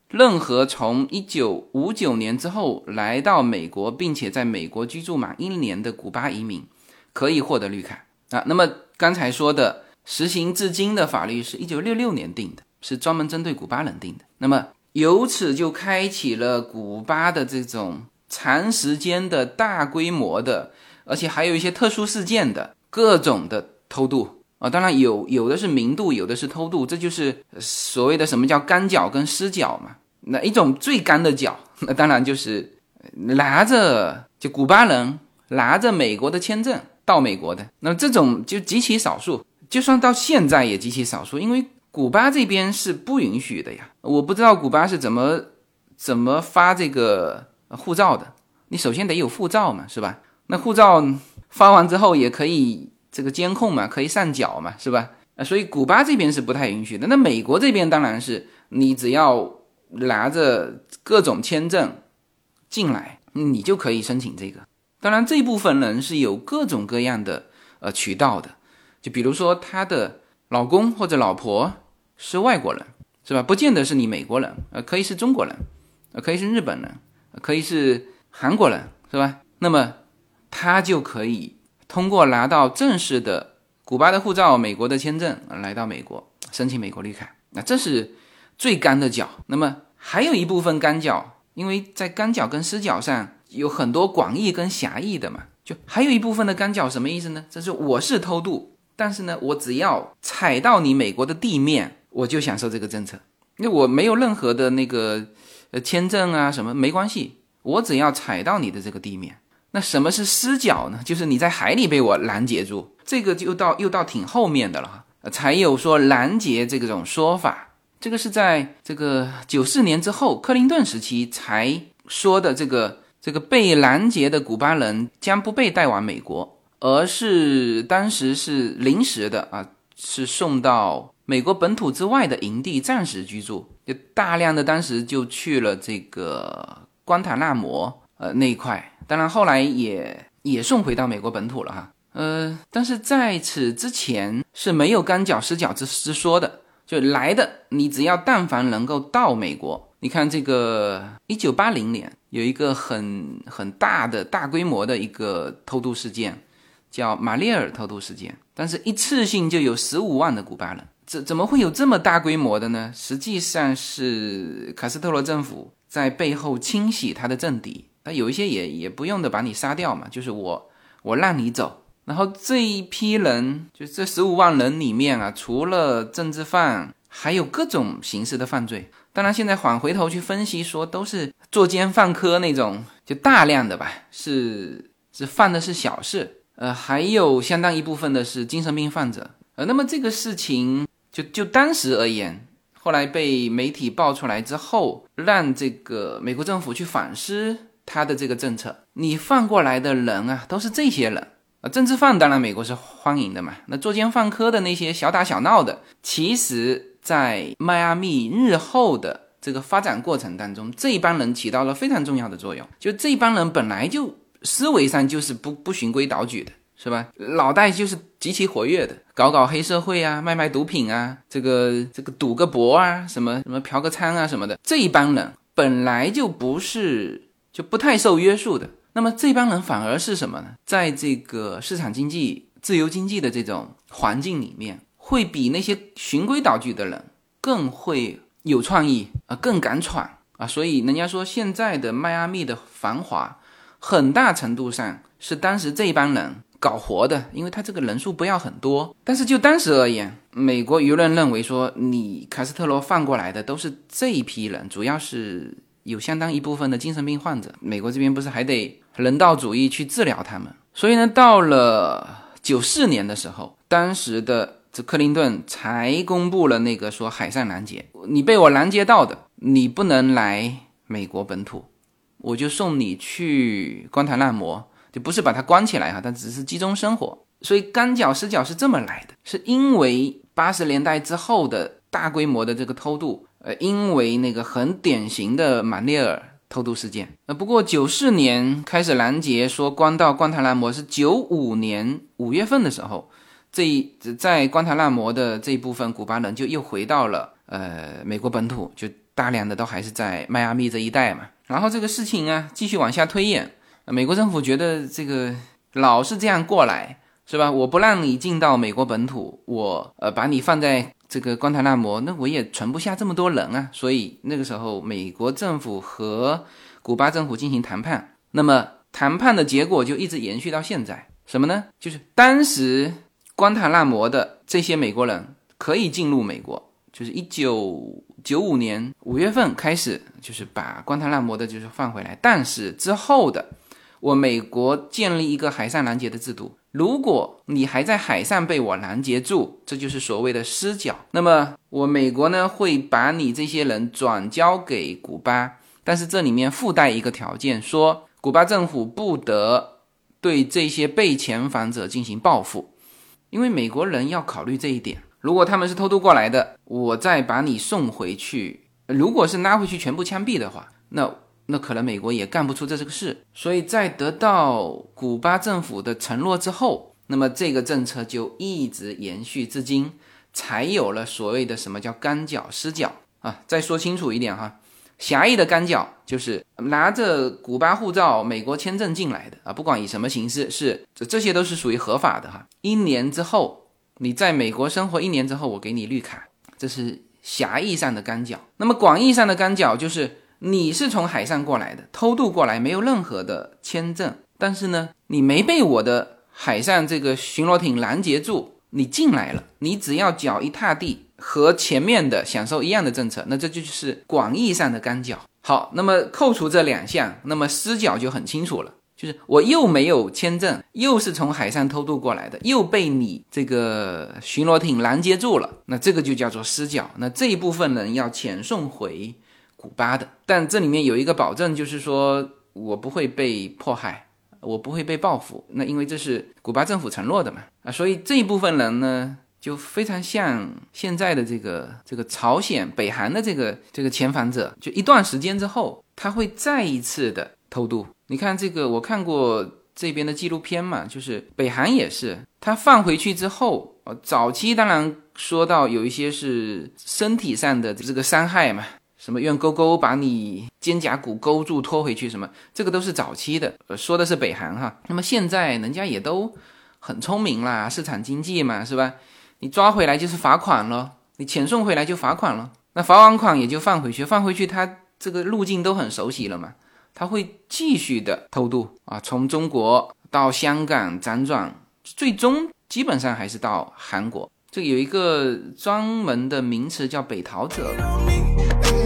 任何从一九五九年之后来到美国，并且在美国居住满一年的古巴移民，可以获得绿卡啊。那么刚才说的实行至今的法律是一九六六年定的，是专门针对古巴人定的。那么由此就开启了古巴的这种。长时间的大规模的，而且还有一些特殊事件的各种的偷渡啊，当然有有的是明渡，有的是偷渡，这就是所谓的什么叫干脚跟湿脚嘛。那一种最干的脚，那当然就是拿着就古巴人拿着美国的签证到美国的，那这种就极其少数，就算到现在也极其少数，因为古巴这边是不允许的呀。我不知道古巴是怎么怎么发这个。护照的，你首先得有护照嘛，是吧？那护照发完之后也可以这个监控嘛，可以上缴嘛，是吧？啊，所以古巴这边是不太允许的。那美国这边当然是，你只要拿着各种签证进来，你就可以申请这个。当然，这部分人是有各种各样的呃渠道的，就比如说他的老公或者老婆是外国人，是吧？不见得是你美国人，呃，可以是中国人，呃，可以是日本人。可以是韩国人，是吧？那么他就可以通过拿到正式的古巴的护照、美国的签证来到美国申请美国绿卡。那这是最干的脚。那么还有一部分干脚，因为在干脚跟湿脚上有很多广义跟狭义的嘛，就还有一部分的干脚什么意思呢？这是我是偷渡，但是呢，我只要踩到你美国的地面，我就享受这个政策，因为我没有任何的那个。呃，签证啊什么没关系，我只要踩到你的这个地面。那什么是失脚呢？就是你在海里被我拦截住，这个就到又到挺后面的了，才有说拦截这种说法。这个是在这个九四年之后，克林顿时期才说的。这个这个被拦截的古巴人将不被带往美国，而是当时是临时的啊，是送到。美国本土之外的营地暂时居住，就大量的当时就去了这个关塔那摩呃那一块，当然后来也也送回到美国本土了哈，呃，但是在此之前是没有干脚湿脚之之说的，就来的你只要但凡能够到美国，你看这个一九八零年有一个很很大的大规模的一个偷渡事件，叫马列尔偷渡事件，但是一次性就有十五万的古巴人。怎怎么会有这么大规模的呢？实际上是卡斯特罗政府在背后清洗他的政敌，那有一些也也不用的把你杀掉嘛，就是我我让你走。然后这一批人，就这十五万人里面啊，除了政治犯，还有各种形式的犯罪。当然，现在缓回头去分析，说都是作奸犯科那种，就大量的吧，是是犯的是小事，呃，还有相当一部分的是精神病患者。呃，那么这个事情就就当时而言，后来被媒体爆出来之后，让这个美国政府去反思他的这个政策。你放过来的人啊，都是这些人啊，政治犯当然美国是欢迎的嘛。那作奸犯科的那些小打小闹的，其实。在迈阿密日后的这个发展过程当中，这一帮人起到了非常重要的作用。就这一帮人本来就思维上就是不不循规蹈矩的，是吧？脑袋就是极其活跃的，搞搞黑社会啊，卖卖毒品啊，这个这个赌个博啊，什么什么嫖个娼啊什么的。这一帮人本来就不是就不太受约束的，那么这帮人反而是什么呢？在这个市场经济、自由经济的这种环境里面。会比那些循规蹈矩的人更会有创意啊，更敢闯啊，所以人家说现在的迈阿密的繁华，很大程度上是当时这一帮人搞活的，因为他这个人数不要很多。但是就当时而言，美国舆论认为说，你卡斯特罗放过来的都是这一批人，主要是有相当一部分的精神病患者。美国这边不是还得人道主义去治疗他们？所以呢，到了九四年的时候，当时的。这克林顿才公布了那个说海上拦截，你被我拦截到的，你不能来美国本土，我就送你去关塔那摩，就不是把它关起来哈，它只是集中生活。所以干脚湿脚是这么来的，是因为八十年代之后的大规模的这个偷渡，呃，因为那个很典型的马内尔偷渡事件。呃，不过九四年开始拦截，说关到关塔那摩是九五年五月份的时候。这一在关塔那摩的这一部分古巴人就又回到了呃美国本土，就大量的都还是在迈阿密这一带嘛。然后这个事情啊继续往下推演，美国政府觉得这个老是这样过来是吧？我不让你进到美国本土，我呃把你放在这个关塔那摩，那我也存不下这么多人啊。所以那个时候美国政府和古巴政府进行谈判，那么谈判的结果就一直延续到现在，什么呢？就是当时。关塔那摩的这些美国人可以进入美国，就是一九九五年五月份开始，就是把关塔那摩的就是放回来。但是之后的，我美国建立一个海上拦截的制度，如果你还在海上被我拦截住，这就是所谓的失脚。那么我美国呢会把你这些人转交给古巴，但是这里面附带一个条件，说古巴政府不得对这些被遣返者进行报复。因为美国人要考虑这一点，如果他们是偷渡过来的，我再把你送回去；如果是拉回去全部枪毙的话，那那可能美国也干不出这这个事。所以在得到古巴政府的承诺之后，那么这个政策就一直延续至今，才有了所谓的什么叫干脚湿脚啊。再说清楚一点哈。狭义的干脚就是拿着古巴护照、美国签证进来的啊，不管以什么形式，是这这些都是属于合法的哈。一年之后，你在美国生活一年之后，我给你绿卡，这是狭义上的干脚。那么广义上的干脚就是你是从海上过来的，偷渡过来，没有任何的签证，但是呢，你没被我的海上这个巡逻艇拦截住，你进来了，你只要脚一踏地。和前面的享受一样的政策，那这就是广义上的干脚。好，那么扣除这两项，那么私脚就很清楚了，就是我又没有签证，又是从海上偷渡过来的，又被你这个巡逻艇拦截住了，那这个就叫做私脚。那这一部分人要遣送回古巴的，但这里面有一个保证，就是说我不会被迫害，我不会被报复。那因为这是古巴政府承诺的嘛，啊，所以这一部分人呢。就非常像现在的这个这个朝鲜、北韩的这个这个遣返者，就一段时间之后，他会再一次的偷渡。你看这个，我看过这边的纪录片嘛，就是北韩也是，他放回去之后，呃，早期当然说到有一些是身体上的这个伤害嘛，什么用钩钩把你肩胛骨勾住拖回去，什么这个都是早期的，呃，说的是北韩哈。那么现在人家也都很聪明啦，市场经济嘛，是吧？你抓回来就是罚款了，你遣送回来就罚款了，那罚完款也就放回去，放回去他这个路径都很熟悉了嘛，他会继续的偷渡啊，从中国到香港辗转，最终基本上还是到韩国。这有一个专门的名词叫北逃者。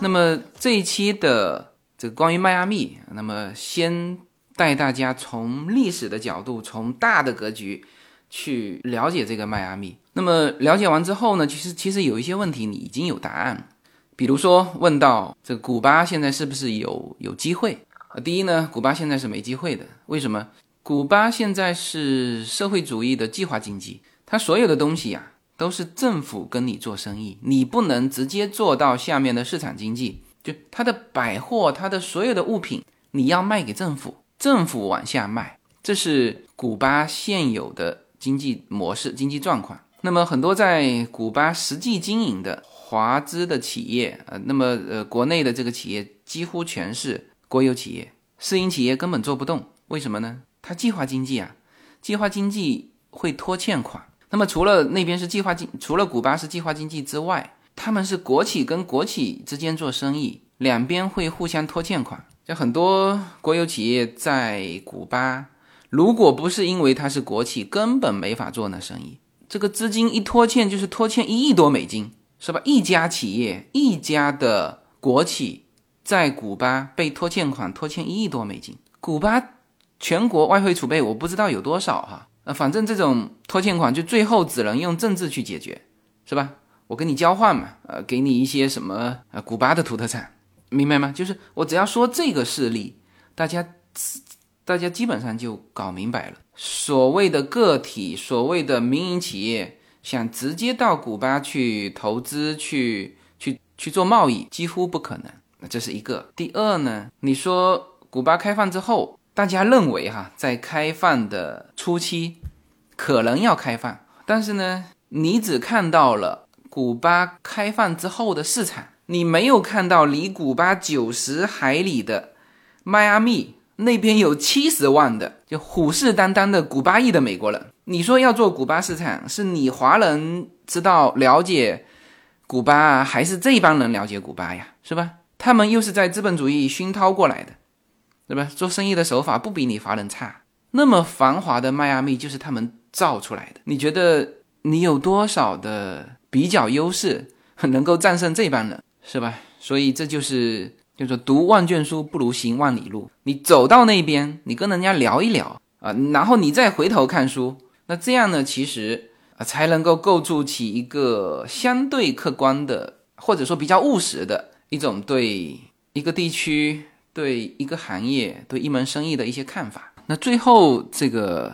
那么这一期的。这个关于迈阿密，那么先带大家从历史的角度，从大的格局去了解这个迈阿密。那么了解完之后呢，其实其实有一些问题你已经有答案，比如说问到这个古巴现在是不是有有机会？呃，第一呢，古巴现在是没机会的。为什么？古巴现在是社会主义的计划经济，它所有的东西呀都是政府跟你做生意，你不能直接做到下面的市场经济。就它的百货，它的所有的物品，你要卖给政府，政府往下卖，这是古巴现有的经济模式、经济状况。那么很多在古巴实际经营的华资的企业，呃，那么呃，国内的这个企业几乎全是国有企业，私营企业根本做不动。为什么呢？它计划经济啊，计划经济会拖欠款。那么除了那边是计划经，除了古巴是计划经济之外，他们是国企跟国企之间做生意，两边会互相拖欠款。就很多国有企业在古巴，如果不是因为它是国企，根本没法做那生意。这个资金一拖欠就是拖欠一亿多美金，是吧？一家企业，一家的国企在古巴被拖欠款，拖欠一亿多美金。古巴全国外汇储备我不知道有多少哈，呃，反正这种拖欠款就最后只能用政治去解决，是吧？我跟你交换嘛，呃，给你一些什么呃，古巴的土特产，明白吗？就是我只要说这个事例，大家大家基本上就搞明白了。所谓的个体，所谓的民营企业，想直接到古巴去投资、去去去做贸易，几乎不可能。那这是一个。第二呢，你说古巴开放之后，大家认为哈，在开放的初期可能要开放，但是呢，你只看到了。古巴开放之后的市场，你没有看到离古巴九十海里的迈阿密那边有七十万的就虎视眈眈的古巴裔的美国人。你说要做古巴市场，是你华人知道了解古巴，还是这帮人了解古巴呀？是吧？他们又是在资本主义熏陶过来的，对吧？做生意的手法不比你华人差。那么繁华的迈阿密就是他们造出来的。你觉得你有多少的？比较优势能够战胜这帮人，是吧？所以这就是就说读万卷书不如行万里路。你走到那边，你跟人家聊一聊啊，然后你再回头看书，那这样呢，其实啊才能够构筑起一个相对客观的，或者说比较务实的一种对一个地区、对一个行业、对一门生意的一些看法。那最后这个。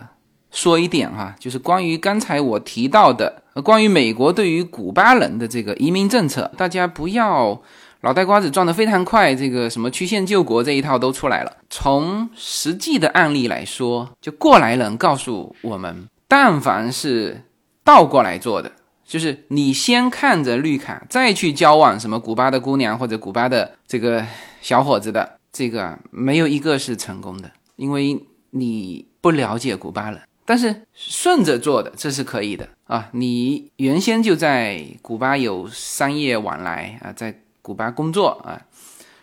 说一点哈，就是关于刚才我提到的，关于美国对于古巴人的这个移民政策，大家不要脑袋瓜子转得非常快，这个什么曲线救国这一套都出来了。从实际的案例来说，就过来人告诉我们，但凡是倒过来做的，就是你先看着绿卡，再去交往什么古巴的姑娘或者古巴的这个小伙子的，这个没有一个是成功的，因为你不了解古巴人。但是顺着做的这是可以的啊！你原先就在古巴有商业往来啊，在古巴工作啊，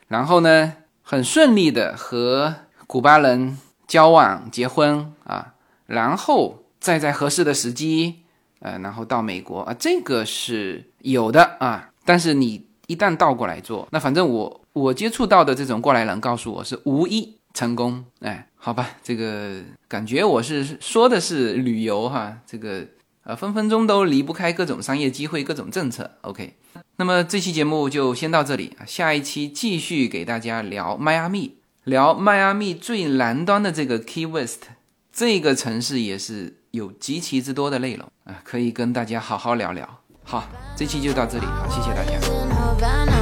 然后呢，很顺利的和古巴人交往、结婚啊，然后再在合适的时机，呃，然后到美国啊，这个是有的啊。但是你一旦倒过来做，那反正我我接触到的这种过来人告诉我是无一成功，哎。好吧，这个感觉我是说的是旅游哈，这个呃分分钟都离不开各种商业机会、各种政策。OK，那么这期节目就先到这里啊，下一期继续给大家聊迈阿密，聊迈阿密最南端的这个 Key West 这个城市也是有极其之多的内容啊，可以跟大家好好聊聊。好，这期就到这里，好，谢谢大家。gonna